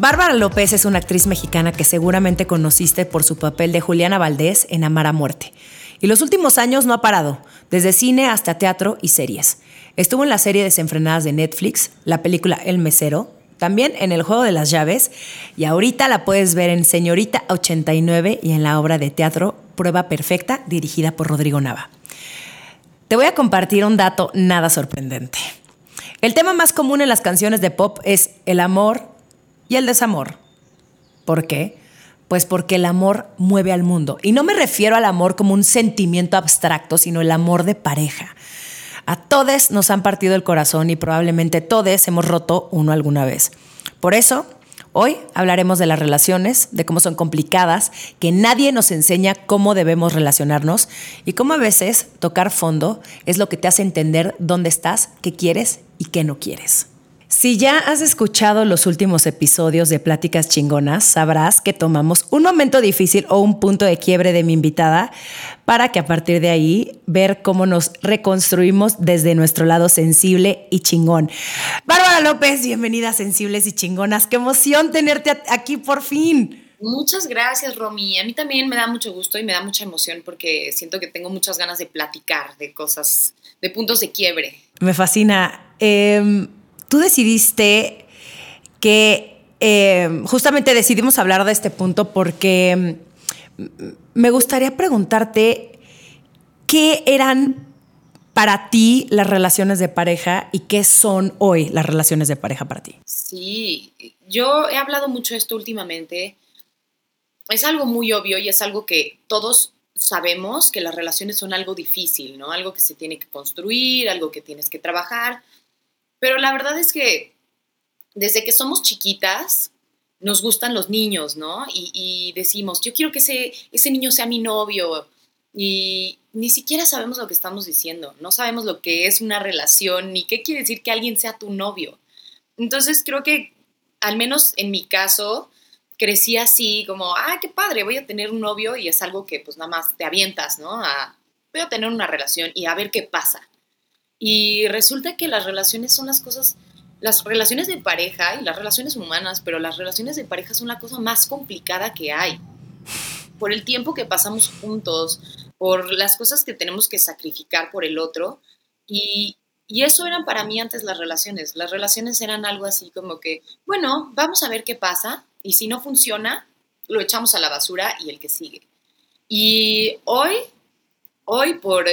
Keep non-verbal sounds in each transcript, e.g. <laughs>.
Bárbara López es una actriz mexicana que seguramente conociste por su papel de Juliana Valdés en Amar a Muerte. Y los últimos años no ha parado, desde cine hasta teatro y series. Estuvo en la serie Desenfrenadas de Netflix, la película El Mesero, también en El Juego de las Llaves, y ahorita la puedes ver en Señorita 89 y en la obra de teatro Prueba Perfecta, dirigida por Rodrigo Nava. Te voy a compartir un dato nada sorprendente. El tema más común en las canciones de pop es el amor y el desamor. ¿Por qué? Pues porque el amor mueve al mundo. Y no me refiero al amor como un sentimiento abstracto, sino el amor de pareja. A todos nos han partido el corazón y probablemente todos hemos roto uno alguna vez. Por eso, hoy hablaremos de las relaciones, de cómo son complicadas, que nadie nos enseña cómo debemos relacionarnos y cómo a veces tocar fondo es lo que te hace entender dónde estás, qué quieres y qué no quieres. Si ya has escuchado los últimos episodios de Pláticas Chingonas, sabrás que tomamos un momento difícil o un punto de quiebre de mi invitada para que a partir de ahí ver cómo nos reconstruimos desde nuestro lado sensible y chingón. Bárbara López, bienvenida Sensibles y Chingonas. Qué emoción tenerte aquí por fin. Muchas gracias, Romy. A mí también me da mucho gusto y me da mucha emoción porque siento que tengo muchas ganas de platicar de cosas, de puntos de quiebre. Me fascina. Eh, tú decidiste que eh, justamente decidimos hablar de este punto porque mm, me gustaría preguntarte qué eran para ti las relaciones de pareja y qué son hoy las relaciones de pareja para ti. Sí, yo he hablado mucho de esto últimamente. Es algo muy obvio y es algo que todos sabemos que las relaciones son algo difícil, ¿no? Algo que se tiene que construir, algo que tienes que trabajar. Pero la verdad es que desde que somos chiquitas, nos gustan los niños, ¿no? Y, decimos, yo quiero que ese, ese niño sea mi novio. Y ni siquiera sabemos lo que estamos diciendo. No sabemos lo que es una relación, ni qué quiere decir que alguien sea tu novio. Entonces creo que, al menos en mi caso, crecí así, como, ah, qué padre, voy a tener un novio y es algo que pues nada más te avientas, ¿no? A, voy a tener una relación y a ver qué pasa. Y resulta que las relaciones son las cosas, las relaciones de pareja y las relaciones humanas, pero las relaciones de pareja son la cosa más complicada que hay. Por el tiempo que pasamos juntos, por las cosas que tenemos que sacrificar por el otro. Y, y eso eran para mí antes las relaciones. Las relaciones eran algo así como que, bueno, vamos a ver qué pasa y si no funciona, lo echamos a la basura y el que sigue. Y hoy, hoy por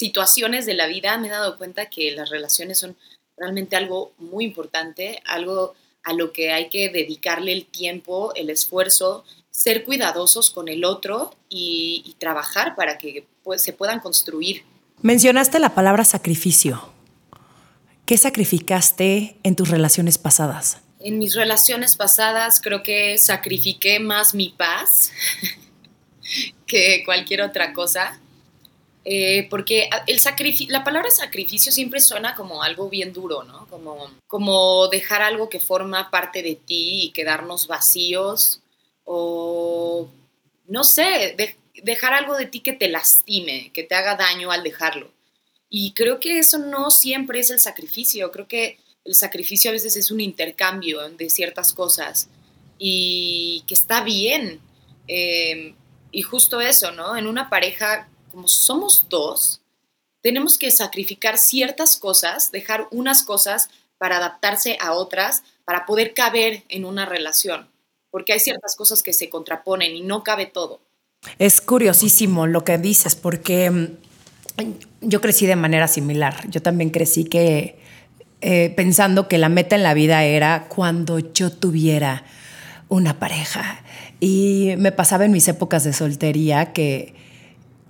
situaciones de la vida me he dado cuenta que las relaciones son realmente algo muy importante, algo a lo que hay que dedicarle el tiempo, el esfuerzo, ser cuidadosos con el otro y, trabajar para que pues, se puedan construir. Mencionaste la palabra sacrificio. ¿Qué sacrificaste en tus relaciones pasadas? En mis relaciones pasadas creo que sacrifiqué más mi paz <laughs> que cualquier otra cosa. Eh, porque el la palabra sacrificio siempre suena como algo bien duro, ¿no? Como, como dejar algo que forma parte de ti y quedarnos vacíos o, no sé, dejar algo de ti que te lastime, que te haga daño al dejarlo. Y creo que eso no siempre es el sacrificio, creo que el sacrificio a veces es un intercambio de ciertas cosas y que está bien. Eh, y justo eso, ¿no? En una pareja como somos dos, tenemos que sacrificar ciertas cosas, dejar unas cosas para adaptarse a otras, para poder caber en una relación, porque hay ciertas cosas que se contraponen y no cabe todo. Es curiosísimo lo que dices, porque mm, yo crecí de manera similar. Yo también crecí eh, pensando que la meta en la vida era cuando yo tuviera una pareja. Y me pasaba en mis épocas de soltería que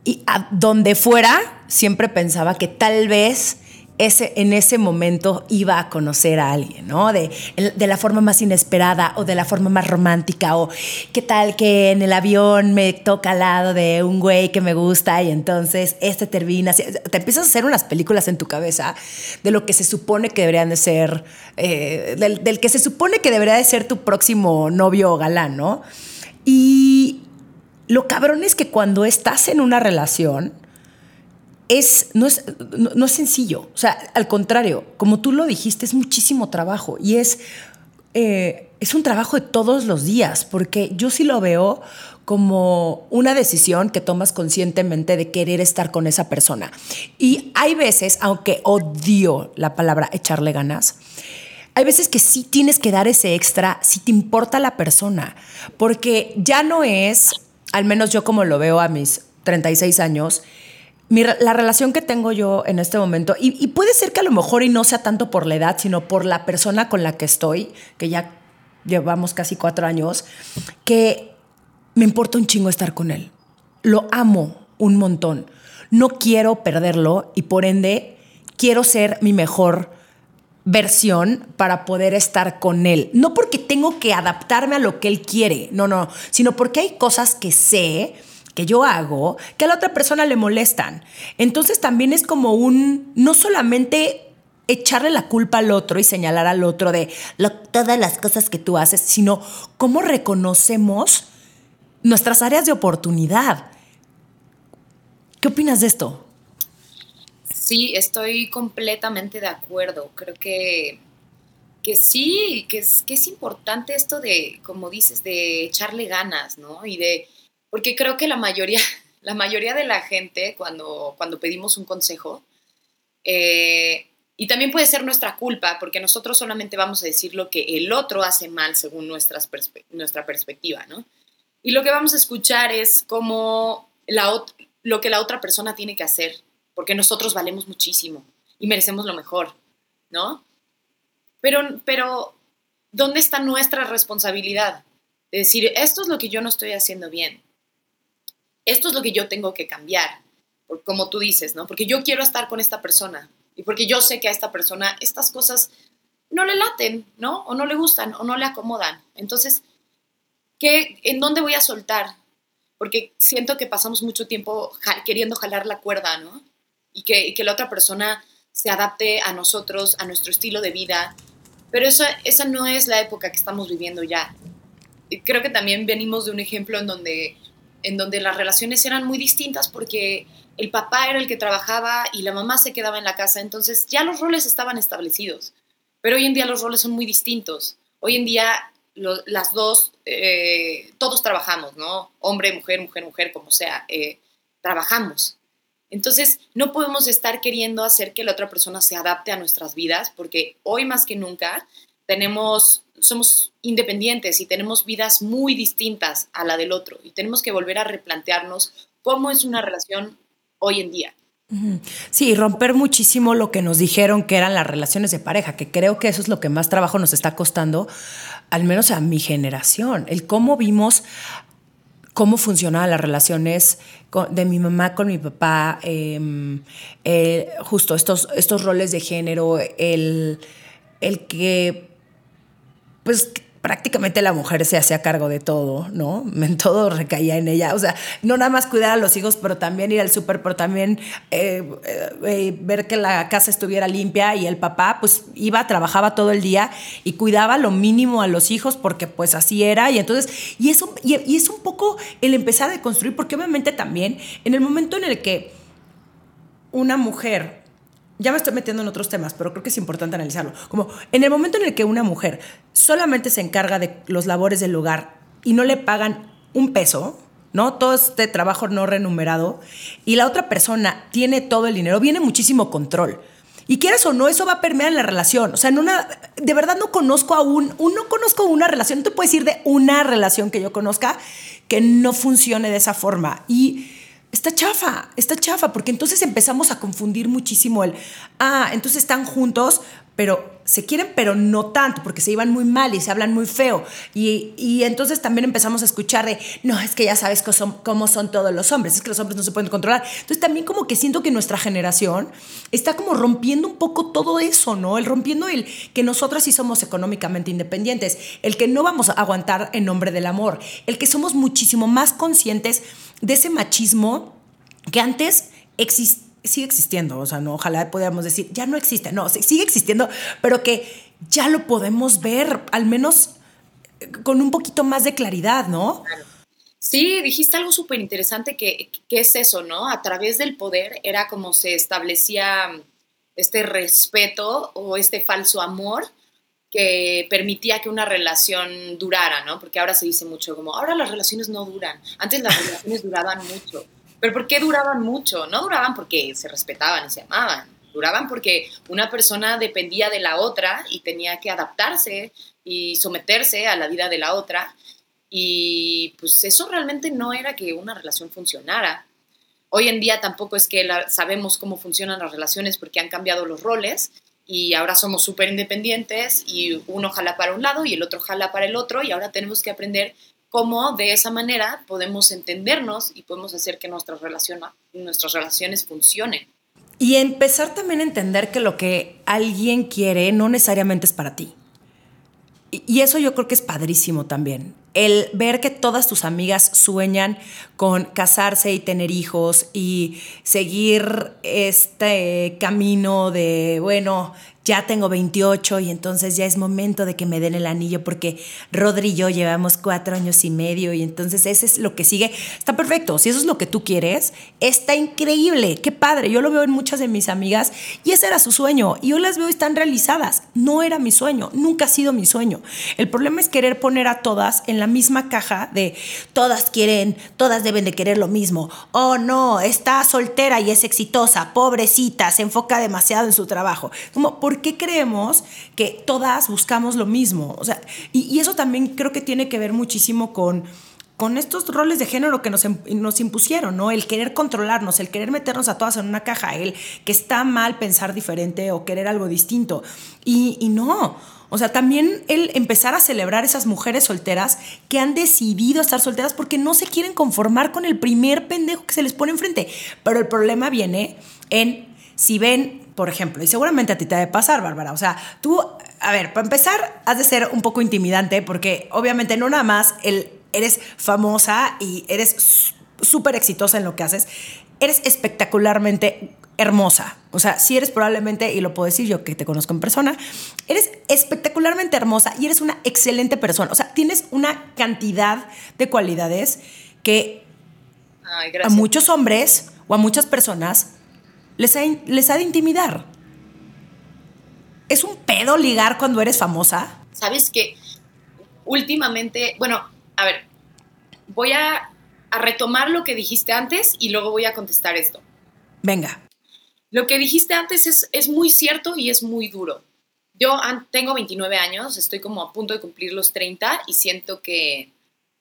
y a donde fuera, siempre pensaba que tal vez ese, en ese momento iba a conocer a alguien, ¿no? De, de la forma más inesperada o de la forma más romántica o qué tal que en el avión me toca al lado de un güey que me gusta y entonces este termina, te empiezas a hacer unas películas en tu cabeza de lo que se supone que deberían de ser, eh, del, del que se supone que debería de ser tu próximo novio o galán, ¿no? Y lo cabrón es que cuando estás en una relación, es, no, es, no, es sencillo. O sea, al contrario, como tú lo dijiste, es muchísimo trabajo y es, eh, es un trabajo de todos los días, porque yo sí lo veo como una decisión que tomas conscientemente de querer estar con esa persona. Y hay veces, aunque odio la palabra echarle ganas, hay veces que sí tienes que dar ese extra si te importa la persona, porque ya no es, al menos yo como lo veo a mis 36 años, la relación que tengo yo en este momento, y, puede ser que a lo mejor y no sea tanto por la edad, sino por la persona con la que estoy, que ya llevamos casi cuatro años, que me importa un chingo estar con él. Lo amo un montón. No quiero perderlo y por ende quiero ser mi mejor versión para poder estar con él. No porque tengo que adaptarme a lo que él quiere, no, no, sino porque hay cosas que sé que yo hago que a la otra persona le molestan. Entonces también es como un, no solamente echarle la culpa al otro y señalar al otro de todas las cosas que tú haces, sino cómo reconocemos nuestras áreas de oportunidad. ¿Qué opinas de esto? Sí, estoy completamente de acuerdo. Creo que, que sí, que es, que es importante esto de, como dices, de echarle ganas, ¿no? Y de, porque creo que la mayoría, <laughs> la mayoría de la gente, cuando, cuando pedimos un consejo, eh, y también puede ser nuestra culpa, porque nosotros solamente vamos a decir lo que el otro hace mal según nuestras nuestra perspectiva, ¿no? Y lo que vamos a escuchar es como la, lo que la otra persona tiene que hacer, porque nosotros valemos muchísimo y merecemos lo mejor, ¿no? Pero, pero, ¿dónde está nuestra responsabilidad? De decir, esto es lo que yo no estoy haciendo bien esto es lo que yo tengo que cambiar, como tú dices, ¿no? Porque yo quiero estar con esta persona y porque yo sé que a esta persona estas cosas no le laten, ¿no? O no le gustan o no le acomodan. Entonces, ¿qué, ¿en dónde voy a soltar? Porque siento que pasamos mucho tiempo queriendo jalar la cuerda, ¿no? Y que, que, la otra persona se adapte a nosotros, a nuestro estilo de vida. Pero eso, esa no es la época que estamos viviendo ya. Creo que también venimos de un ejemplo en donde en donde las relaciones eran muy distintas porque el papá era el que trabajaba y la mamá se quedaba en la casa, entonces ya los roles estaban establecidos. Pero hoy en día los roles son muy distintos. Hoy en día las dos, eh, todos trabajamos, ¿no? Hombre, mujer, mujer, mujer, como sea, eh, trabajamos. Entonces, no podemos estar queriendo hacer que la otra persona se adapte a nuestras vidas, porque hoy más que nunca tenemos somos independientes y tenemos vidas muy distintas a la del otro y tenemos que volver a replantearnos cómo es una relación hoy en día. Sí, romper muchísimo lo que nos dijeron que eran las relaciones de pareja, que creo que eso es lo que más trabajo nos está costando, al menos a mi generación, el cómo vimos cómo funcionaban las relaciones de mi mamá con mi papá, em, eh, justo estos, estos roles de género, el, el que pues prácticamente la mujer se hacía cargo de todo, ¿no? <laughs> Todo recaía en ella. O sea, no nada más cuidar a los hijos, pero también ir al súper, pero también eh, eh, ver que la casa estuviera limpia y el papá pues iba, trabajaba todo el día y cuidaba lo mínimo a los hijos porque pues así era. Y entonces, y eso, y es un poco el empezar a construir, porque obviamente también en el momento en el que una mujer ya me estoy metiendo en otros temas, pero creo que es importante analizarlo. Como en el momento en el que una mujer solamente se encarga de los labores del hogar y no le pagan un peso, ¿no? Todo este trabajo no remunerado y la otra persona tiene todo el dinero, viene muchísimo control. Y quieras o no, eso va a permear la relación. O sea, de verdad no conozco aún, no conozco una relación, no te puedes decir de una relación que yo conozca que no funcione de esa forma. Y está chafa, está chafa, porque entonces empezamos a confundir muchísimo el, ah, entonces están juntos, pero se quieren, pero no tanto, porque se iban muy mal y se hablan muy feo. Y, entonces también empezamos a escuchar de, no, es que ya sabes cómo son, cómo son todos los hombres, es que los hombres no se pueden controlar. Entonces también como que siento que nuestra generación está como rompiendo un poco todo eso, ¿no? El rompiendo el que nosotras sí somos económicamente independientes, el que no vamos a aguantar en nombre del amor, el que somos muchísimo más conscientes de ese machismo que antes existía sigue existiendo, o sea, no, ojalá podamos decir, ya no existe, no, sigue existiendo, pero que ya lo podemos ver, al menos eh, con un poquito más de claridad, ¿no? Sí, dijiste algo súper interesante que, que, es eso, ¿no? A través del poder era como se establecía este respeto o este falso amor que permitía que una relación durara, ¿no? Porque ahora se dice mucho como, ahora las relaciones no duran, antes las <laughs> relaciones duraban mucho. Pero ¿por qué duraban mucho? No duraban porque se respetaban y se amaban. Duraban porque una persona dependía de la otra y tenía que adaptarse y someterse a la vida de la otra. Y pues eso realmente no era que una relación funcionara. Hoy en día tampoco es que sabemos cómo funcionan las relaciones porque han cambiado los roles y ahora somos súper independientes y uno jala para un lado y el otro jala para el otro y ahora tenemos que aprender cómo de esa manera podemos entendernos y podemos hacer que nuestras, nuestras relaciones funcionen. Y empezar también a entender que lo que alguien quiere no necesariamente es para ti. Y eso yo creo que es padrísimo también. El ver que todas tus amigas sueñan con casarse y tener hijos y seguir este camino de, bueno, ya tengo 28 y entonces ya es momento de que me den el anillo porque Rodri y yo llevamos cuatro años y medio y entonces ese es lo que sigue. Está perfecto, si eso es lo que tú quieres, está increíble, qué padre. Yo lo veo en muchas de mis amigas y ese era su sueño y yo las veo y están realizadas. No era mi sueño, nunca ha sido mi sueño. El problema es querer poner a todas en la misma caja de todas quieren, todas deben de querer lo mismo. Oh no, está soltera y es exitosa, pobrecita, se enfoca demasiado en su trabajo. Como, ¿por qué creemos que todas buscamos lo mismo? O sea, y, eso también creo que tiene que ver muchísimo con con estos roles de género que nos, nos, impusieron, ¿no? El querer controlarnos, el querer meternos a todas en una caja, el que está mal pensar diferente o querer algo distinto. Y, y, no. O sea, también el empezar a celebrar esas mujeres solteras que han decidido estar solteras porque no se quieren conformar con el primer pendejo que se les pone enfrente. Pero el problema viene en si ven por ejemplo, y seguramente a ti te debe pasar, Bárbara. O sea, tú, a ver, para empezar, has de ser un poco intimidante porque obviamente no nada más el, eres famosa y eres súper exitosa en lo que haces, eres espectacularmente hermosa. O sea, si eres probablemente, y lo puedo decir yo que te conozco en persona, eres espectacularmente hermosa y eres una excelente persona. O sea, tienes una cantidad de cualidades que a muchos hombres o a muchas personas les ha, de intimidar. ¿Es un pedo ligar cuando eres famosa? Sabes que últimamente, bueno, a ver, voy a, retomar lo que dijiste antes y luego voy a contestar esto. Venga. Lo que dijiste antes es, es muy cierto y es muy duro. Yo tengo 29 años, estoy como a punto de cumplir los 30 y siento que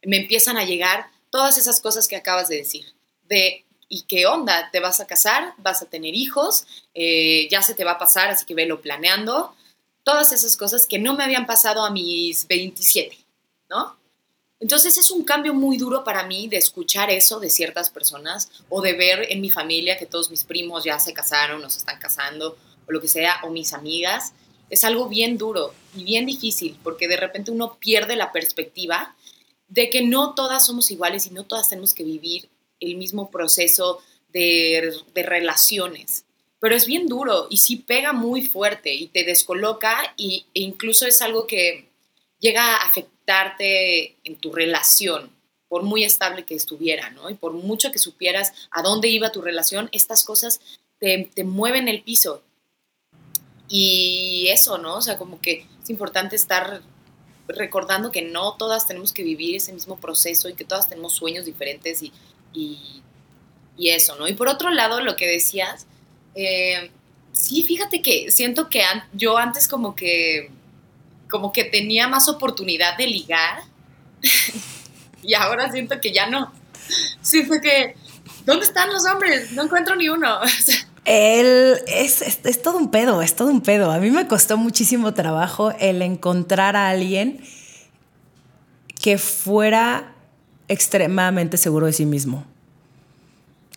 me empiezan a llegar todas esas cosas que acabas de decir. De ¿Y qué onda? ¿Te vas a casar? ¿Vas a tener hijos? Eh, ¿Ya se te va a pasar? Así que velo planeando. Todas esas cosas que no me habían pasado a mis 27, ¿no? Entonces es un cambio muy duro para mí de escuchar eso de ciertas personas o de ver en mi familia que todos mis primos ya se casaron o se están casando o lo que sea, o mis amigas. Es algo bien duro y bien difícil porque de repente uno pierde la perspectiva de que no todas somos iguales y no todas tenemos que vivir el mismo proceso de, relaciones. Pero es bien duro y sí pega muy fuerte y te descoloca y, e incluso es algo que llega a afectarte en tu relación, por muy estable que estuviera, ¿no? Y por mucho que supieras a dónde iba tu relación, estas cosas te, te mueven el piso. Y eso, ¿no? O sea, como que es importante estar recordando que no todas tenemos que vivir ese mismo proceso y que todas tenemos sueños diferentes y y, eso, ¿no? Y por otro lado, lo que decías, eh, sí, fíjate que siento que yo antes como que, como que tenía más oportunidad de ligar <laughs> y ahora siento que ya no. Sí, que, ¿dónde están los hombres? No encuentro ni uno. <laughs> Él es, es, todo un pedo, es todo un pedo. A mí me costó muchísimo trabajo el encontrar a alguien que fuera extremadamente seguro de sí mismo.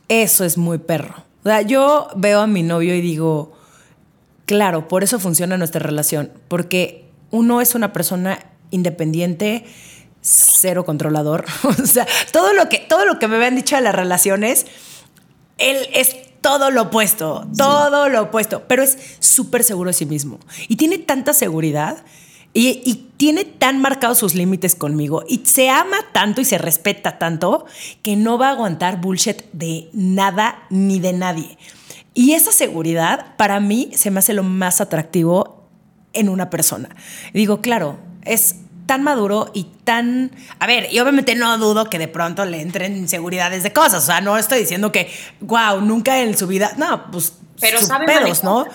Eso es muy perro. O sea, yo veo a mi novio y digo, claro, por eso funciona nuestra relación, porque uno es una persona independiente, cero controlador. <laughs> o sea, todo lo que, todo lo que me habían dicho de las relaciones, él es todo lo opuesto, todo lo opuesto, pero es súper seguro de sí mismo. Y tiene tanta seguridad y, y, tiene tan marcados sus límites conmigo y se ama tanto y se respeta tanto que no va a aguantar bullshit de nada ni de nadie. Y esa seguridad para mí se me hace lo más atractivo en una persona. digo, claro, es tan maduro y tan... A ver, y obviamente no dudo que de pronto le entren inseguridades de cosas. O sea, no estoy diciendo que, wow, nunca en su vida... No, pues... Pero sabe pedos, ¿no?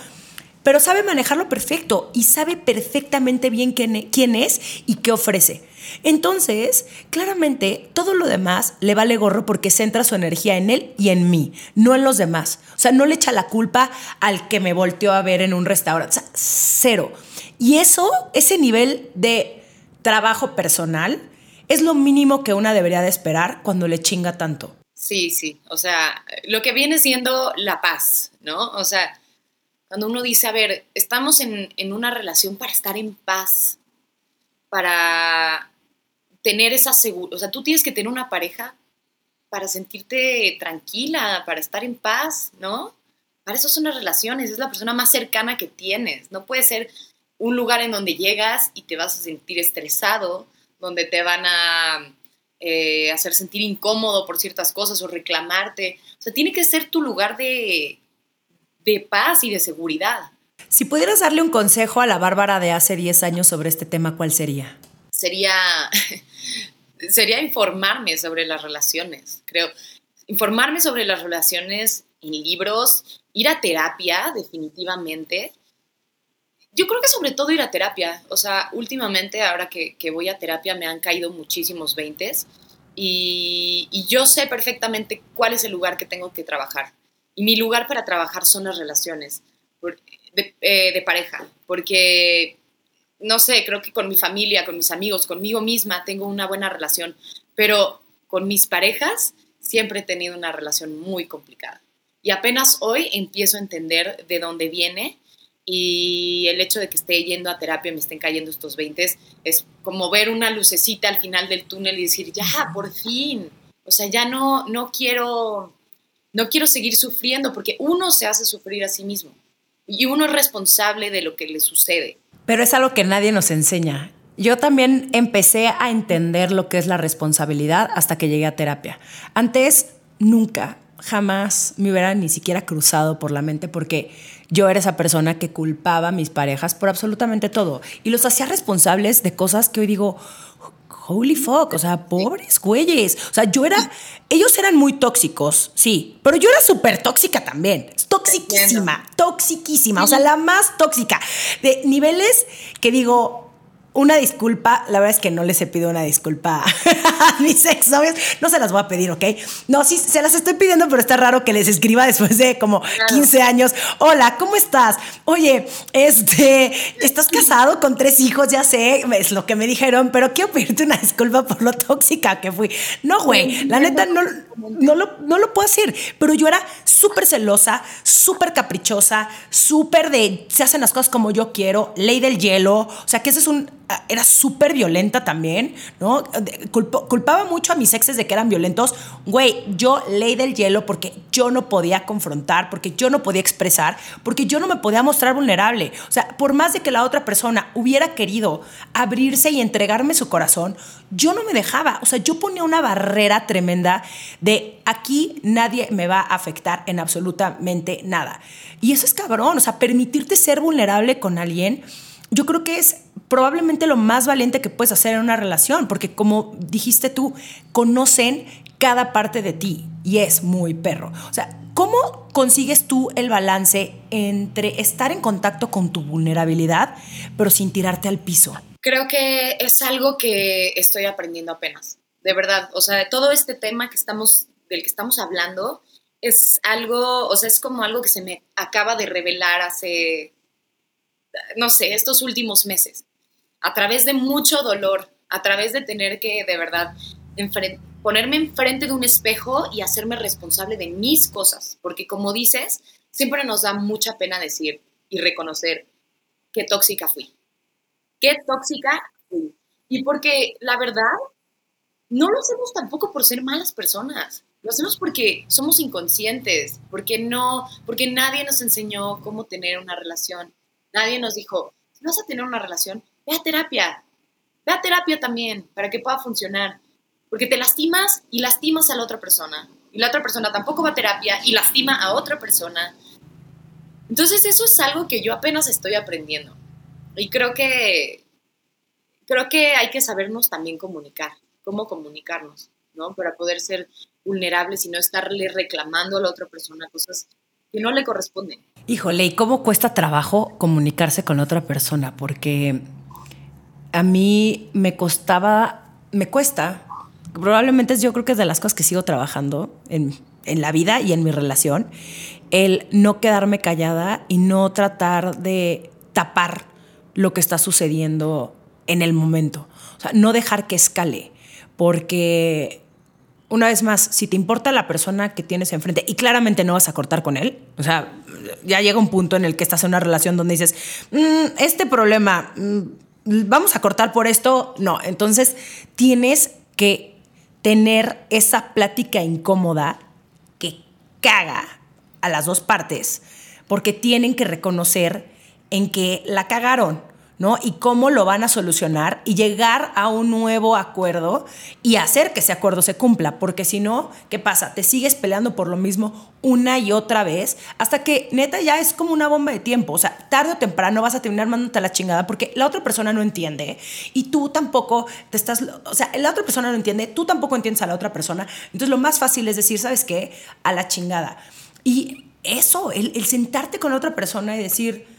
Pero sabe manejarlo perfecto y sabe perfectamente bien quién, e, quién es y qué ofrece. Entonces, claramente, todo lo demás le vale gorro porque centra su energía en él y en mí, no en los demás. O sea, no le echa la culpa al que me volteó a ver en un restaurante. O sea, cero. Y eso, ese nivel de trabajo personal, es lo mínimo que una debería de esperar cuando le chinga tanto. Sí, sí. O sea, lo que viene siendo la paz, ¿no? O sea, cuando uno dice, a ver, estamos en, en una relación para estar en paz, para tener esa seguridad. O sea, tú tienes que tener una pareja para sentirte tranquila, para estar en paz, ¿no? Para eso son las relaciones, es la persona más cercana que tienes. No puede ser un lugar en donde llegas y te vas a sentir estresado, donde te van a eh, hacer sentir incómodo por ciertas cosas o reclamarte. O sea, tiene que ser tu lugar de, de paz y de seguridad. Si pudieras darle un consejo a la Bárbara de hace 10 años sobre este tema, ¿cuál sería? Sería, <laughs> sería informarme sobre las relaciones, creo. Informarme sobre las relaciones en libros, ir a terapia, definitivamente yo creo que sobre todo ir a terapia. O sea, últimamente, ahora que, voy a terapia, me han caído muchísimos veintes y, yo sé perfectamente cuál es el lugar que tengo que trabajar. Y mi lugar para trabajar son las relaciones eh, de, pareja, porque, no sé, creo que con mi familia, con mis amigos, conmigo misma tengo una buena relación, pero con mis parejas siempre he tenido una relación muy complicada. Y apenas hoy empiezo a entender de dónde viene y el hecho de que esté yendo a terapia me estén cayendo estos 20 es como ver una lucecita al final del túnel y decir, ya, por fin, o sea, ya no, no quiero, no quiero seguir sufriendo porque uno se hace sufrir a sí mismo y uno es responsable de lo que le sucede. Pero es algo que nadie nos enseña. Yo también empecé a entender lo que es la responsabilidad hasta que llegué a terapia. Antes, nunca, jamás me hubiera ni siquiera cruzado por la mente porque yo era esa persona que culpaba a mis parejas por absolutamente todo y los hacía responsables de cosas que hoy digo, holy fuck, o sea, pobres güeyes. O sea, yo era, ellos eran muy tóxicos, sí, pero yo era súper tóxica también. Toxiquísima, toxiquísima, o sea, la más tóxica. De niveles que digo, una disculpa, la verdad es que no les he pedido una disculpa <laughs> a mis ex novios, no se las voy a pedir, ¿ok? No, sí, se las estoy pidiendo, pero está raro que les escriba después de como 15 años, hola, ¿cómo estás? Oye, este, ¿estás casado con tres hijos? Ya sé, es lo que me dijeron, pero quiero pedirte una disculpa por lo tóxica que fui. No, güey, la neta no, no, lo, no lo puedo hacer, pero yo era súper celosa, súper caprichosa, súper de, se hacen las cosas como yo quiero, ley del hielo, o sea, que ese es un era súper violenta también, ¿no? culpaba mucho a mis exes de que eran violentos. Güey, yo ley del hielo porque yo no podía confrontar, porque yo no podía expresar, porque yo no me podía mostrar vulnerable. O sea, por más de que la otra persona hubiera querido abrirse y entregarme su corazón, yo no me dejaba. O sea, yo ponía una barrera tremenda de aquí nadie me va a afectar en absolutamente nada. Y eso es cabrón, o sea, permitirte ser vulnerable con alguien yo creo que es probablemente lo más valiente que puedes hacer en una relación, porque como dijiste tú, conocen cada parte de ti y es muy perro. O sea, ¿cómo consigues tú el balance entre estar en contacto con tu vulnerabilidad, pero sin tirarte al piso? Creo que es algo que estoy aprendiendo apenas, de verdad. O sea, todo este tema que estamos, del que estamos hablando, es algo, o sea, es como algo que se me acaba de revelar hace, no sé, estos últimos meses, a través de mucho dolor, a través de tener que de verdad ponerme enfrente de un espejo y hacerme responsable de mis cosas, porque como dices, siempre nos da mucha pena decir y reconocer qué tóxica fui, qué tóxica fui. Y porque la verdad, no lo hacemos tampoco por ser malas personas. Lo hacemos porque somos inconscientes, porque no, porque nadie nos enseñó cómo tener una relación. Nadie nos dijo, si vas a tener una relación, ve a terapia. Ve a terapia también para que pueda funcionar. Porque te lastimas y lastimas a la otra persona. Y la otra persona tampoco va a terapia y lastima a otra persona. Entonces eso es algo que yo apenas estoy aprendiendo. Y creo que creo que hay que sabernos también comunicar, cómo comunicarnos, ¿no? Para poder ser vulnerables y no estarle reclamando a la otra persona cosas que no le corresponden. Híjole, ¿y cómo cuesta trabajo comunicarse con otra persona? Porque a mí me costaba, me cuesta, probablemente yo creo que es de las cosas que sigo trabajando en, en la vida y en mi relación, el no quedarme callada y no tratar de tapar lo que está sucediendo en el momento. O sea, no dejar que escale, porque una vez más, si te importa la persona que tienes enfrente y claramente no vas a cortar con él, o sea, ya llega un punto en el que estás en una relación donde dices, mm, este problema, mm, vamos a cortar por esto, no, entonces tienes que tener esa plática incómoda que caga a las dos partes, porque tienen que reconocer en que la cagaron ¿no? Y cómo lo van a solucionar y llegar a un nuevo acuerdo y hacer que ese acuerdo se cumpla, porque si no, ¿qué pasa? Te sigues peleando por lo mismo una y otra vez hasta que neta ya es como una bomba de tiempo, o sea, tarde o temprano vas a terminar mandándote la chingada porque la otra persona no entiende y tú tampoco te estás, o sea, la otra persona no entiende, tú tampoco entiendes a la otra persona, entonces lo más fácil es decir, ¿sabes qué? A la chingada. Y eso, el, el sentarte con otra persona y decir,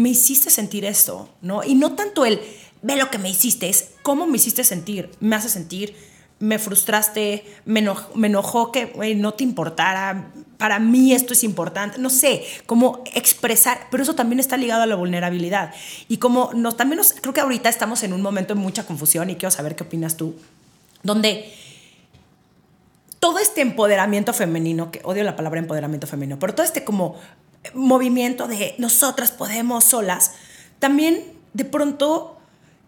me hiciste sentir esto, ¿no? Y no tanto el, ve lo que me hiciste, es cómo me hiciste sentir, me hace sentir, me frustraste, me, enojó, que no te importara, para mí esto es importante, no sé, cómo expresar, pero eso también está ligado a la vulnerabilidad. Y como nos, también nos, creo que ahorita estamos en un momento de mucha confusión y quiero saber qué opinas tú, donde todo este empoderamiento femenino, que odio la palabra empoderamiento femenino, pero todo este como movimiento de nosotras podemos solas, también de pronto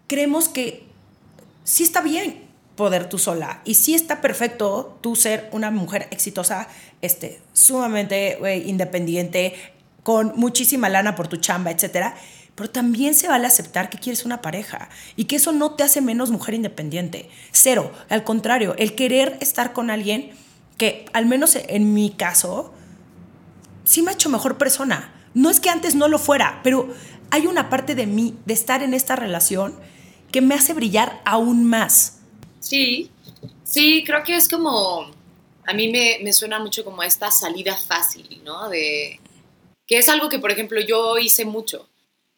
creemos que sí está bien poder tú sola y sí está perfecto tú ser una mujer exitosa, este, sumamente independiente, con muchísima lana por tu chamba, etcétera. Pero también se vale aceptar que quieres una pareja y que eso no te hace menos mujer independiente. Cero. Al contrario, el querer estar con alguien que, al menos en mi caso, sí me ha hecho mejor persona. No es que antes no lo fuera, pero hay una parte de mí, de estar en esta relación, que me hace brillar aún más. Sí, sí, creo que es como, a mí me, suena mucho como esta salida fácil, ¿no? De, que es algo que, por ejemplo, yo hice mucho.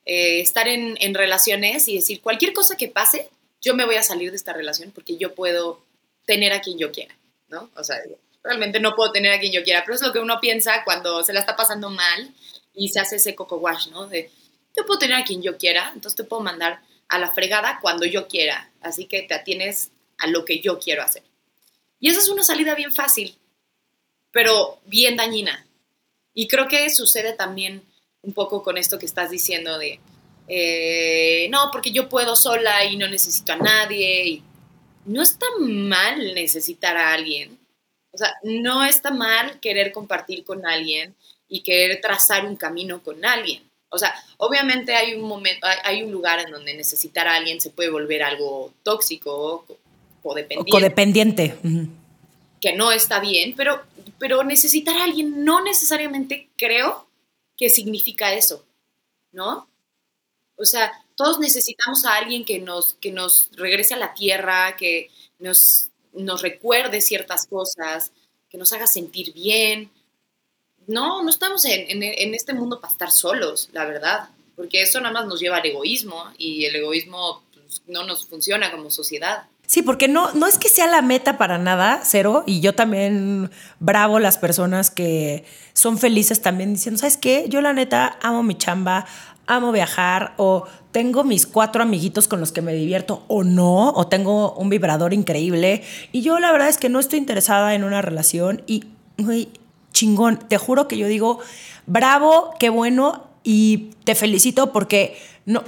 Eh, estar en, en relaciones y decir, cualquier cosa que pase, yo me voy a salir de esta relación porque yo puedo tener a quien yo quiera, ¿no? O sea, realmente no puedo tener a quien yo quiera, pero es lo que uno piensa cuando se la está pasando mal y se hace ese coco wash, ¿no? De, yo puedo tener a quien yo quiera, entonces te puedo mandar a la fregada cuando yo quiera, así que te atienes a lo que yo quiero hacer. Y esa es una salida bien fácil, pero bien dañina. Y creo que sucede también un poco con esto que estás diciendo de, eh, no, porque yo puedo sola y no necesito a nadie. Y no está mal necesitar a alguien, o sea, no está mal querer compartir con alguien y querer trazar un camino con alguien. O sea, obviamente hay un momento, hay un lugar en donde necesitar a alguien se puede volver algo tóxico o dependiente. codependiente. Que no está bien, pero, pero necesitar a alguien no necesariamente creo que significa eso, ¿no? O sea, todos necesitamos a alguien que nos, que nos regrese a la tierra, que nos nos recuerde ciertas cosas, que nos haga sentir bien. No, no estamos en, este mundo para estar solos, la verdad, porque eso nada más nos lleva al egoísmo y el egoísmo pues, no nos funciona como sociedad. Sí, porque no, no es que sea la meta para nada, cero, y yo también bravo las personas que son felices también diciendo, ¿sabes qué? Yo la neta amo mi chamba, amo viajar, o tengo mis cuatro amiguitos con los que me divierto, o no, o tengo un vibrador increíble, y yo la verdad es que no estoy interesada en una relación, y, güey, chingón, te juro que yo digo, bravo, qué bueno, y te felicito porque no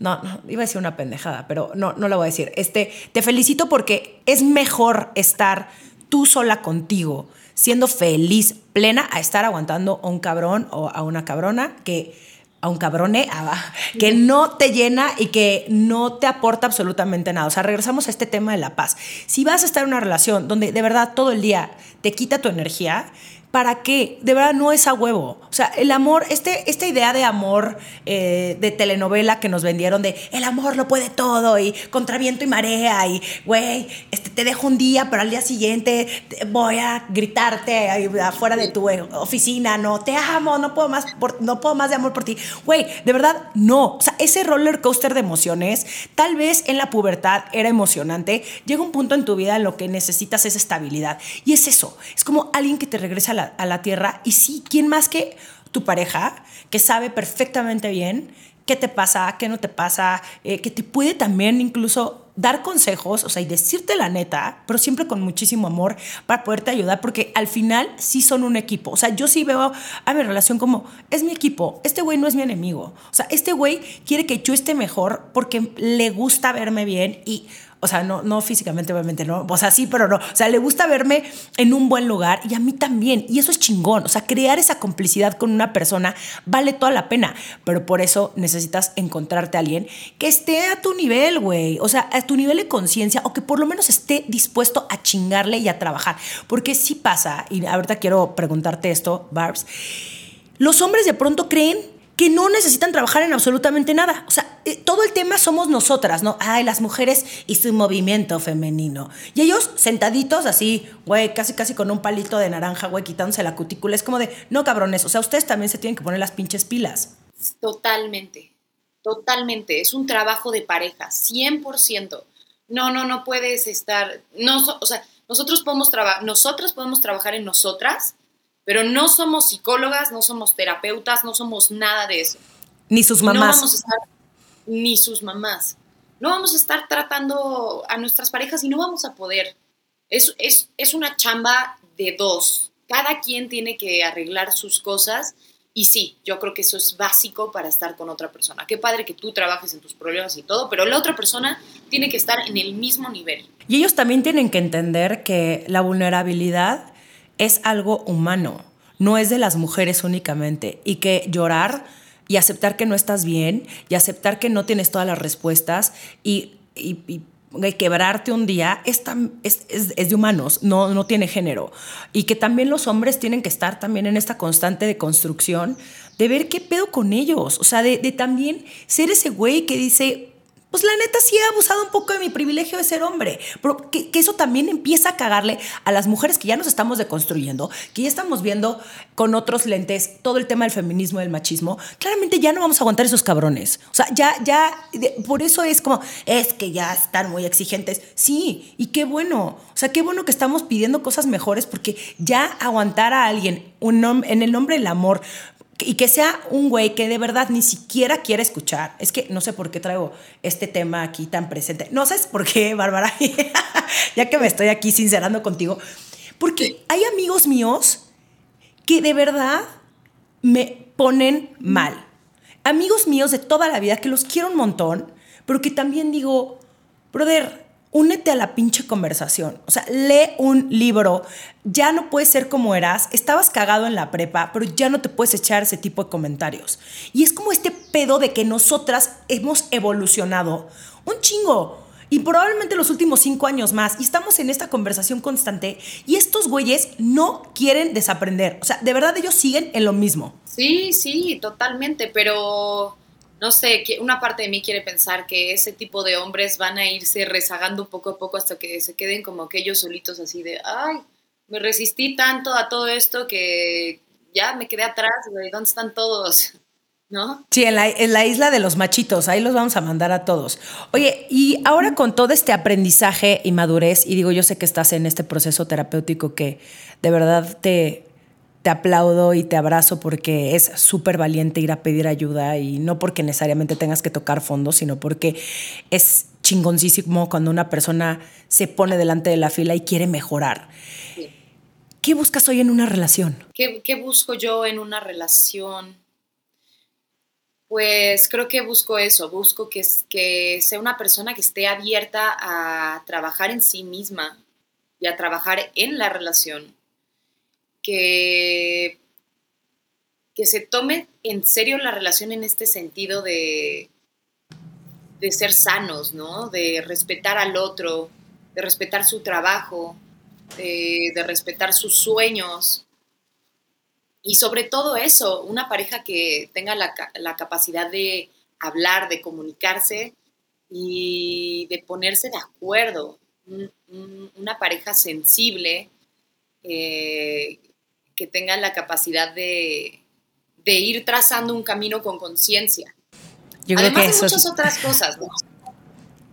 no, no, iba a decir una pendejada, pero no, no la voy a decir. Este, te felicito porque es mejor estar tú sola contigo, siendo feliz, plena, a estar aguantando a un cabrón o a una cabrona que a un cabrone ah, <laughs> que no te llena y que no te aporta absolutamente nada. O sea, regresamos a este tema de la paz. Si vas a estar en una relación donde de verdad todo el día te quita tu energía, ¿Para qué? De verdad no es a huevo. O sea, el amor, este, esta idea de amor eh, de telenovela que nos vendieron de el amor lo puede todo y contra viento y marea y, güey, este, te dejo un día, pero al día siguiente voy a gritarte afuera de tu oficina, no, te amo, no puedo más, no puedo más de amor por ti. Güey, de verdad, no. O sea, ese roller coaster de emociones, tal vez en la pubertad era emocionante, llega un punto en tu vida en lo que necesitas es estabilidad. Y es eso, es como alguien que te regresa a la a la tierra. Y sí, ¿quién más que tu pareja, que sabe perfectamente bien qué te pasa, qué no te pasa, eh, que te puede también incluso dar consejos, o sea, y decirte la neta, pero siempre con muchísimo amor para poderte ayudar, porque al final sí son un equipo. O sea, yo sí veo a mi relación como, es mi equipo, este güey no es mi enemigo. O sea, este güey quiere que yo esté mejor porque le gusta verme bien y o sea, no, no físicamente, obviamente, no. O sea, sí, pero no. O sea, le gusta verme en un buen lugar y a mí también. Y eso es chingón. O sea, crear esa complicidad con una persona vale toda la pena. Pero por eso necesitas encontrarte a alguien que esté a tu nivel, güey. O sea, a tu nivel de conciencia o que por lo menos esté dispuesto a chingarle y a trabajar. Porque sí pasa, y ahorita quiero preguntarte esto, Barbs. Los hombres de pronto creen que no necesitan trabajar en absolutamente nada. O sea, eh, todo el tema somos nosotras, ¿no? Ay, las mujeres y su movimiento femenino. Y ellos sentaditos así, güey, casi casi con un palito de naranja, güey, quitándose la cutícula. Es como de, no cabrones, o sea, ustedes también se tienen que poner las pinches pilas. Totalmente, totalmente. Es un trabajo de pareja, 100%. No, no, no puedes estar, no, o sea, nosotros podemos trabajar, nosotras podemos trabajar en nosotras pero no somos psicólogas, no somos terapeutas, no somos nada de eso. Ni sus mamás. No vamos a estar, ni sus mamás. No vamos a estar tratando a nuestras parejas y no vamos a poder. Es, es, es una chamba de dos. Cada quien tiene que arreglar sus cosas y sí, yo creo que eso es básico para estar con otra persona. Qué padre que tú trabajes en tus problemas y todo, pero la otra persona tiene que estar en el mismo nivel. Y ellos también tienen que entender que la vulnerabilidad es algo humano, no es de las mujeres únicamente y que llorar y aceptar que no estás bien y aceptar que no tienes todas las respuestas y, quebrarte un día es, es, de humanos, no, no tiene género. Y que también los hombres tienen que estar también en esta constante de construcción, de ver qué pedo con ellos, o sea, de, de también ser ese güey que dice, pues la neta sí he abusado un poco de mi privilegio de ser hombre, pero que, eso también empieza a cagarle a las mujeres que ya nos estamos deconstruyendo, que ya estamos viendo con otros lentes todo el tema del feminismo, del machismo, claramente ya no vamos a aguantar esos cabrones. O sea, ya, ya, por eso es como, es que ya están muy exigentes. Sí, y qué bueno. O sea, qué bueno que estamos pidiendo cosas mejores porque ya aguantar a alguien un en el nombre del amor y que sea un güey que de verdad ni siquiera quiere escuchar. Es que no sé por qué traigo este tema aquí tan presente. No sé por qué, Bárbara, <laughs> ya que me estoy aquí sincerando contigo. Porque hay amigos míos que de verdad me ponen mal. Amigos míos de toda la vida que los quiero un montón, pero que también digo, brother, únete a la pinche conversación. O sea, lee un libro. Ya no puedes ser como eras. Estabas cagado en la prepa, pero ya no te puedes echar ese tipo de comentarios. Y es como este pedo de que nosotras hemos evolucionado un chingo. Y probablemente los últimos cinco años más. Y estamos en esta conversación constante. Y estos güeyes no quieren desaprender. O sea, de verdad ellos siguen en lo mismo. Sí, sí, totalmente. Pero no sé, una parte de mí quiere pensar que ese tipo de hombres van a irse rezagando poco a poco hasta que se queden como aquellos solitos así de, ay, me resistí tanto a todo esto que ya me quedé atrás, ¿dónde están todos? <laughs> ¿no? Sí, en la, en la, isla de los machitos, ahí los vamos a mandar a todos. Oye, y ahora con todo este aprendizaje y madurez, y digo, yo sé que estás en este proceso terapéutico que de verdad te, te aplaudo y te abrazo porque es súper valiente ir a pedir ayuda y no porque necesariamente tengas que tocar fondo, sino porque es chingoncísimo cuando una persona se pone delante de la fila y quiere mejorar. ¿Qué buscas hoy en una relación? ¿Qué, ¿Qué, busco yo en una relación? Pues creo que busco eso, busco que, que sea una persona que esté abierta a trabajar en sí misma y a trabajar en la relación. Que, que se tome en serio la relación en este sentido de, de ser sanos, ¿no? De respetar al otro, de respetar su trabajo, de, respetar sus sueños, y sobre todo eso, una pareja que tenga la, la, capacidad de hablar, de comunicarse y de ponerse de acuerdo. una pareja sensible eh, que tenga la capacidad de, de, ir trazando un camino con conciencia. Además de muchas otras cosas, ¿no?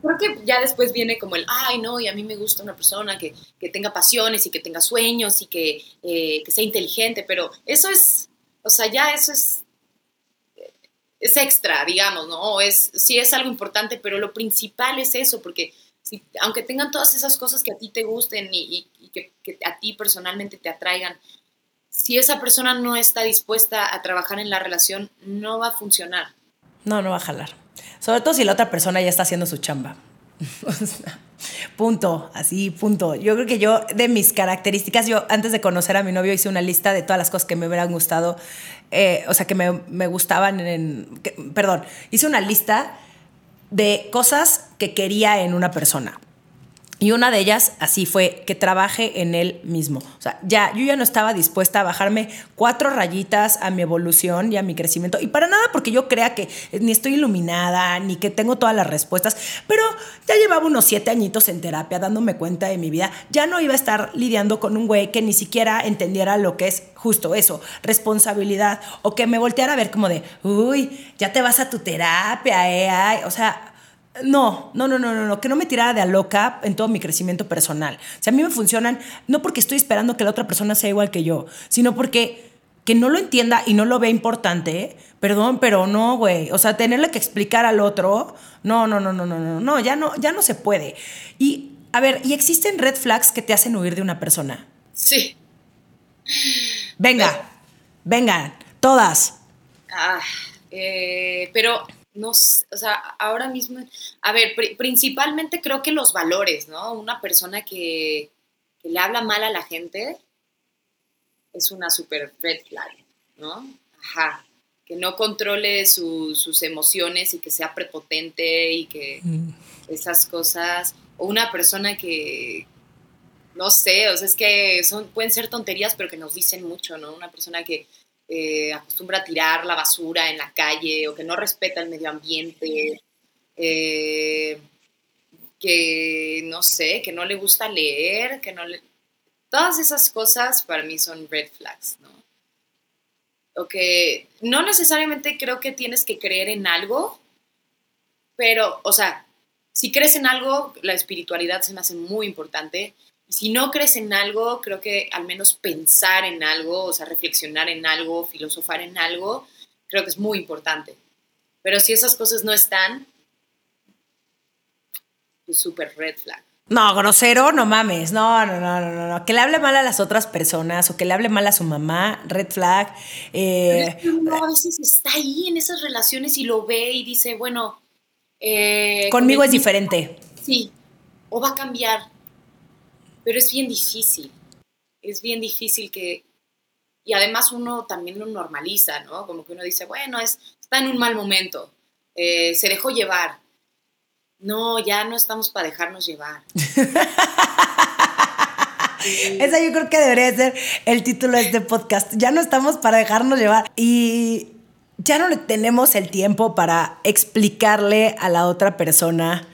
creo que ya después viene como el, ay, no, y a mí me gusta una persona que, que tenga pasiones y que tenga sueños y que, eh, que, sea inteligente, pero eso es, o sea, ya eso es, es extra, digamos, ¿no? Es, sí es algo importante, pero lo principal es eso, porque si, aunque tengan todas esas cosas que a ti te gusten y, y que, que a ti personalmente te atraigan, si esa persona no está dispuesta a trabajar en la relación, no va a funcionar. No, no va a jalar. Sobre todo si la otra persona ya está haciendo su chamba. <laughs> punto, así, punto. Yo creo que yo, de mis características, yo antes de conocer a mi novio hice una lista de todas las cosas que me hubieran gustado, eh, o sea, que me, me gustaban en... perdón, hice una lista de cosas que quería en una persona. Y una de ellas así fue que trabaje en él mismo. O sea, ya yo ya no estaba dispuesta a bajarme cuatro rayitas a mi evolución y a mi crecimiento. Y para nada porque yo crea que ni estoy iluminada, ni que tengo todas las respuestas. Pero ya llevaba unos siete añitos en terapia dándome cuenta de mi vida. Ya no iba a estar lidiando con un güey que ni siquiera entendiera lo que es justo eso, responsabilidad. O que me volteara a ver como de, uy, ya te vas a tu terapia, eh. O sea, no, no, no, no, no, no, que no me tirara de a loca en todo mi crecimiento personal. O sea, a mí me funcionan no porque estoy esperando que la otra persona sea igual que yo, sino porque que no lo entienda y no lo vea importante, perdón, pero no, güey. O sea, tenerle que explicar al otro, no, no, no, no, no, no, no, ya no, ya no se puede. Y, a ver, ¿y existen red flags que te hacen huir de una persona? Sí. Venga, venga, todas. Ah, eh, pero no, o sea, ahora mismo, a ver, principalmente creo que los valores, ¿no? Una persona que, le habla mal a la gente es una super red flag, ¿no? Ajá, que no controle sus emociones y que sea prepotente y que mm. esas cosas, o una persona que, no sé, o sea, es que son, pueden ser tonterías, pero que nos dicen mucho, ¿no? Una persona que eh, acostumbra a tirar la basura en la calle o que no respeta el medio ambiente, eh, que no sé, que no le gusta leer, que no le... Todas esas cosas para mí son red flags, ¿no? O que no necesariamente creo que tienes que creer en algo, pero, o sea, si crees en algo, la espiritualidad se me hace muy importante, si no crees en algo, creo que al menos pensar en algo, o sea, reflexionar en algo, filosofar en algo, creo que es muy importante. Pero si esas cosas no están, es súper red flag. No, grosero, no mames. No, no, no, no, no. Que le hable mal a las otras personas o que le hable mal a su mamá, red flag. Eh, a veces está ahí en esas relaciones y lo ve y dice, bueno. Eh, conmigo es diferente. Sí, o va a cambiar pero es bien difícil, es bien difícil que, y además uno también lo normaliza, ¿no? Como que uno dice, bueno, es, está en un mal momento, eh, se dejó llevar. No, ya no estamos para dejarnos llevar. <laughs> Esa yo creo que debería ser el título de este podcast. Ya no estamos para dejarnos llevar. Y ya no tenemos el tiempo para explicarle a la otra persona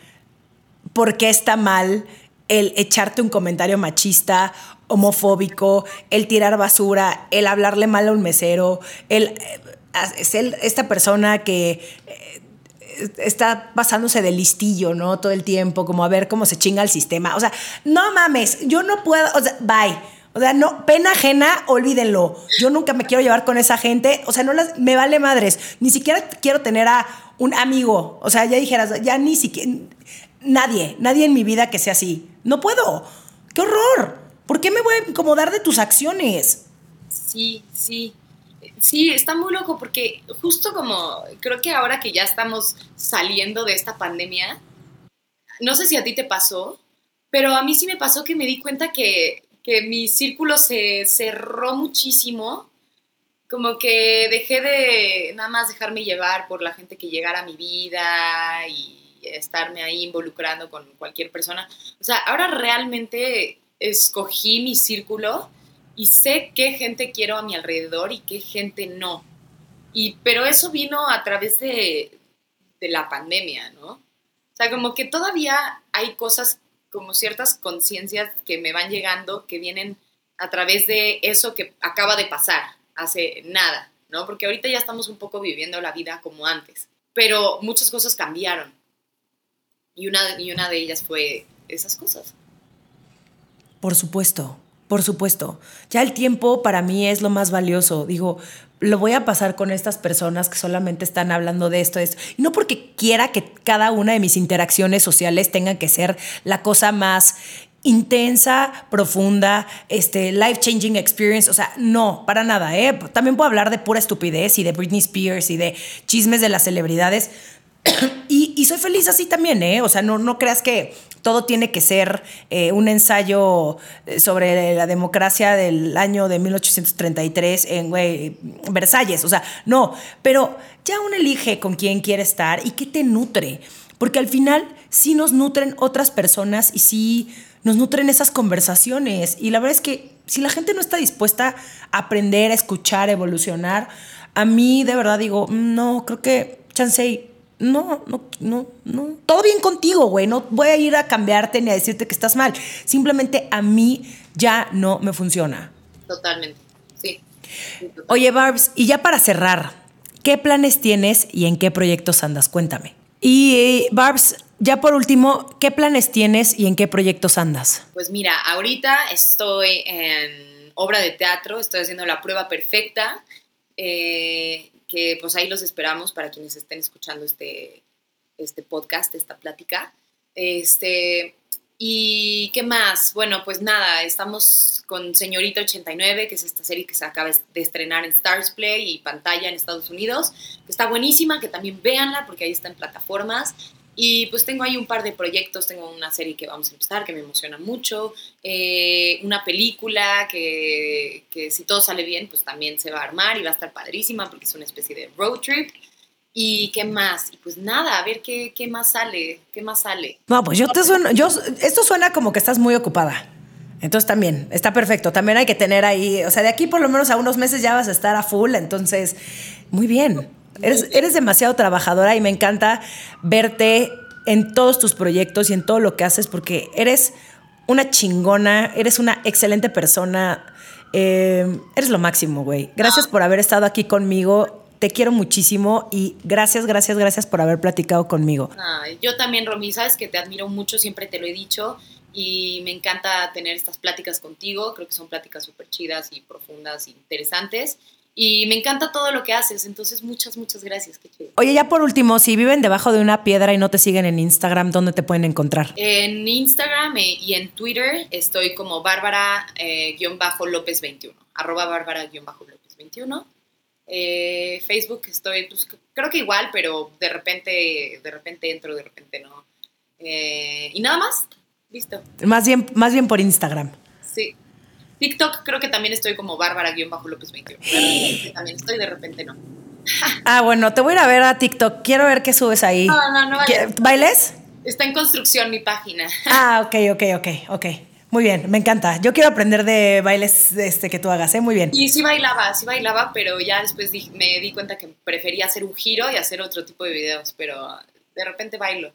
por qué está mal el echarte un comentario machista, homofóbico, el tirar basura, el hablarle mal a un mesero, el... es esta persona que eh, está pasándose de listillo, ¿no? Todo el tiempo, como a ver cómo se chinga el sistema. O sea, no mames, yo no puedo, o sea, bye. O sea, no, pena ajena, olvídenlo. Yo nunca me quiero llevar con esa gente. O sea, no las, me vale madres. Ni siquiera quiero tener a un amigo. O sea, ya dijeras, ya ni siquiera, nadie, nadie en mi vida que sea así. No puedo. ¡Qué horror! ¿Por qué me voy a incomodar de tus acciones? Sí, sí. Sí, está muy loco porque justo como creo que ahora que ya estamos saliendo de esta pandemia, no sé si a ti te pasó, pero a mí sí me pasó que me di cuenta que, que mi círculo se cerró muchísimo, como que dejé de nada más dejarme llevar por la gente que llegara a mi vida y estarme ahí involucrando con cualquier persona. O sea, ahora realmente escogí mi círculo y sé qué gente quiero a mi alrededor y qué gente no. Y, pero eso vino a través de, de la pandemia, ¿no? O sea, como que todavía hay cosas, como ciertas conciencias que me van llegando, que vienen a través de eso que acaba de pasar hace nada, ¿no? Porque ahorita ya estamos un poco viviendo la vida como antes, pero muchas cosas cambiaron. Y una, y una de ellas fue esas cosas. Por supuesto, por supuesto. Ya el tiempo para mí es lo más valioso. Digo, lo voy a pasar con estas personas que solamente están hablando de esto, esto. Y no porque quiera que cada una de mis interacciones sociales tenga que ser la cosa más intensa, profunda, este, life changing experience, o sea, no, para nada, ¿eh? También puedo hablar de pura estupidez y de Britney Spears y de chismes de las celebridades. <coughs> y, soy feliz así también, ¿eh? O sea, no, no creas que todo tiene que ser eh, un ensayo eh, sobre la democracia del año de 1833 en Versalles. O sea, no, pero ya uno elige con quién quiere estar y qué te nutre. Porque al final sí nos nutren otras personas y sí nos nutren esas conversaciones. Y la verdad es que si la gente no está dispuesta a aprender, a escuchar, a evolucionar, a mí de verdad digo, mm, no, creo que Chansey no, no, no, no. Todo bien contigo, güey. No voy a ir a cambiarte ni a decirte que estás mal. Simplemente a mí ya no me funciona. Totalmente, sí. Oye, Barbs, y ya para cerrar, ¿qué planes tienes y en qué proyectos andas? Cuéntame. Y Barbs, ya por último, ¿qué planes tienes y en qué proyectos andas? Pues mira, ahorita estoy en obra de teatro, estoy haciendo la prueba perfecta. Eh, que pues ahí los esperamos para quienes estén escuchando este, este podcast, esta plática. Este, ¿Y qué más? Bueno, pues nada, estamos con Señorita 89, que es esta serie que se acaba de estrenar en Stars Play y pantalla en Estados Unidos, que está buenísima, que también véanla porque ahí está en plataformas. Y pues tengo ahí un par de proyectos, tengo una serie que vamos a empezar que me emociona mucho, eh, una película que, que, si todo sale bien pues también se va a armar y va a estar padrísima porque es una especie de road trip. ¿Y qué más? Y pues nada, a ver qué, qué más sale, qué más sale. No, pues yo te sueno, yo, esto suena como que estás muy ocupada. Entonces también, está perfecto. También hay que tener ahí, o sea, de aquí por lo menos a unos meses ya vas a estar a full, entonces, muy bien. Eres, demasiado trabajadora y me encanta verte en todos tus proyectos y en todo lo que haces porque eres una chingona, eres una excelente persona, eh, eres lo máximo, güey. Gracias por haber estado aquí conmigo. Te quiero muchísimo y gracias, gracias, gracias por haber platicado conmigo. yo también, Romy, sabes que te admiro mucho, siempre te lo he dicho y me encanta tener estas pláticas contigo. Creo que son pláticas súper chidas y profundas, e interesantes. Y me encanta todo lo que haces, entonces muchas, muchas gracias. Qué chido. Oye, ya por último, si viven debajo de una piedra y no te siguen en Instagram, ¿dónde te pueden encontrar? En Instagram eh, y en Twitter estoy como Bárbara-López21, eh, arroba Bárbara-López21. Eh, Facebook estoy, pues, creo que igual, pero de repente, de repente entro, de repente no. y nada más, listo. Más bien, más bien por Instagram. Sí. TikTok creo que también estoy como Bárbara-López 21. <gasps> también estoy, de repente no. <laughs> ah, bueno, te voy a ir a ver a TikTok. Quiero ver qué subes ahí. No, no, no. ¿Bailes? Está en construcción mi página. <laughs> ah, ok, ok, ok, ok. Muy bien, me encanta. Yo quiero aprender de bailes este, que tú hagas, ¿eh? Muy bien. Y sí bailaba, sí bailaba, pero ya después me di cuenta que prefería hacer un giro y hacer otro tipo de videos, pero de repente bailo.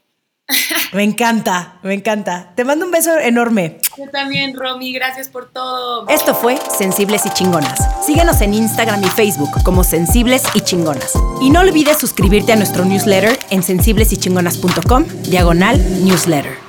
Me encanta, me encanta. Te mando un beso enorme. Yo también, Romy, gracias por todo. Esto fue Sensibles y Chingonas. Síguenos en Instagram y Facebook como Sensibles y Chingonas. Y no olvides suscribirte a nuestro newsletter en sensiblesychingonas.com, diagonal newsletter.